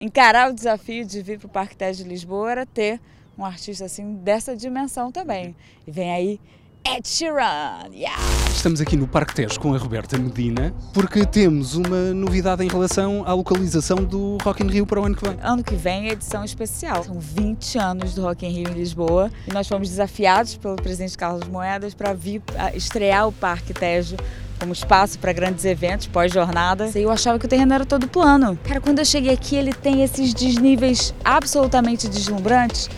encarar o desafio de vir para o Parque Tejo de Lisboa era ter um artista assim dessa dimensão também. E vem aí Ed Sheeran. Yeah! Estamos aqui no Parque Tejo com a Roberta Medina porque temos uma novidade em relação à localização do Rock in Rio para o ano que vem. Ano que vem é edição especial. São 20 anos do Rock in Rio em Lisboa e nós fomos desafiados pelo presidente Carlos Moedas para vir estrear o Parque Tejo como espaço para grandes eventos pós-jornada. Eu achava que o terreno era todo plano. Cara, quando eu cheguei aqui, ele tem esses desníveis absolutamente deslumbrantes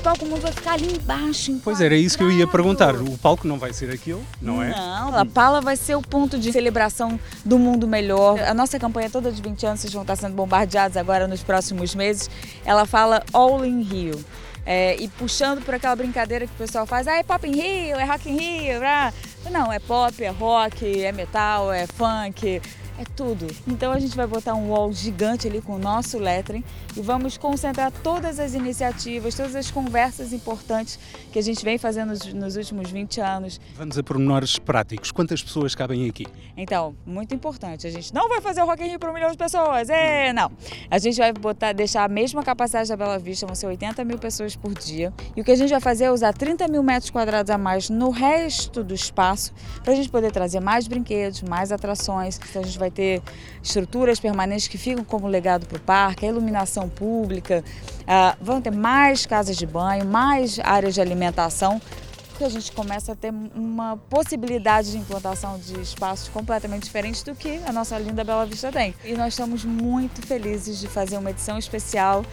o palco mundo vai ficar ali embaixo. Pois era isso que eu ia perguntar. O palco não vai ser aquilo, não é? Não, a Pala vai ser o ponto de celebração do mundo melhor. A nossa campanha toda de 20 anos, vocês vão estar sendo bombardeados agora nos próximos meses. Ela fala All in Rio. É, e puxando por aquela brincadeira que o pessoal faz, ah, é pop em Rio, é rock em Rio, ah. não, é pop, é rock, é metal, é funk, é tudo. Então a gente vai botar um wall gigante ali com o nosso lettering e vamos concentrar todas as iniciativas, todas as conversas importantes que a gente vem fazendo nos, últimos 20 anos. Vamos a pormenores práticos. Quantas pessoas cabem aqui? Então, muito importante. A gente não vai fazer o Rock in Rio para um milhão de pessoas. É, não. A gente vai botar, deixar a mesma capacidade da Bela Vista, vão ser 80 mil pessoas por dia. E o que a gente vai fazer é usar 30 mil metros quadrados a mais no resto do espaço para a gente poder trazer mais brinquedos, mais atrações. Então a gente vai vai ter estruturas permanentes que ficam como legado para o parque, a iluminação pública, uh, vão ter mais casas de banho, mais áreas de alimentação, porque a gente começa a ter uma possibilidade de implantação de espaços completamente diferentes do que a nossa linda Bela Vista tem. E nós estamos muito felizes de fazer uma edição especial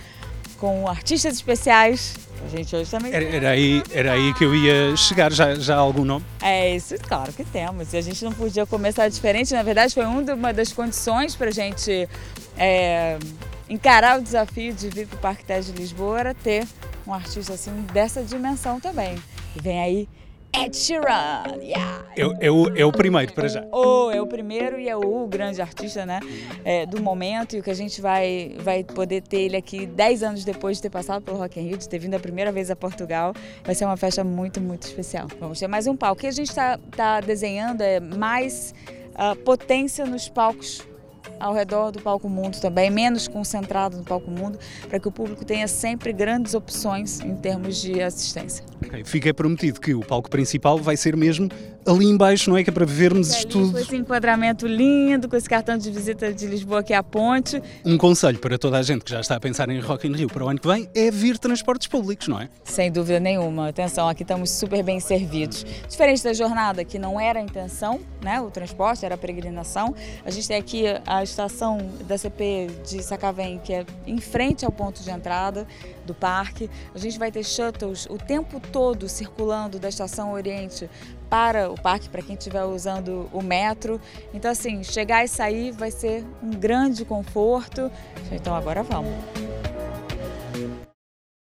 com artistas especiais a gente hoje também. Era, era, aí, era aí que eu ia chegar, já, já há algum nome? É, isso, claro que temos. E a gente não podia começar diferente. Na verdade, foi uma das condições para a gente é, encarar o desafio de vir para o Parque Tejo de Lisboa era ter um artista assim dessa dimensão também. E vem aí Ed Sheeran. Yeah. É, é, o, é o primeiro para já. Oh, é o primeiro e é o grande artista né, é, do momento e o que a gente vai, vai poder ter ele aqui 10 anos depois de ter passado pelo Rock in Rio, de ter vindo a primeira vez a Portugal. Vai ser uma festa muito, muito especial. Vamos ter mais um palco. O que a gente está tá desenhando é mais uh, potência nos palcos ao redor do Palco Mundo também, menos concentrado no Palco Mundo, para que o público tenha sempre grandes opções em termos de assistência. Okay. Fica prometido que o palco principal vai ser mesmo ali embaixo, não é? Que é para vermos é, tudo. Com esse enquadramento lindo, com esse cartão de visita de Lisboa que é a ponte. Um conselho para toda a gente que já está a pensar em Rock in Rio para o ano que vem é vir transportes públicos, não é? Sem dúvida nenhuma. Atenção, aqui estamos super bem servidos. Diferente da jornada, que não era a intenção, né? O transporte era a peregrinação. A gente tem aqui a estação da CP de Sacavém, que é em frente ao ponto de entrada do parque. A gente vai ter shuttles o tempo todo circulando da estação Oriente para o parque, para quem estiver usando o metro. Então, assim, chegar e sair vai ser um grande conforto. Então, agora vamos.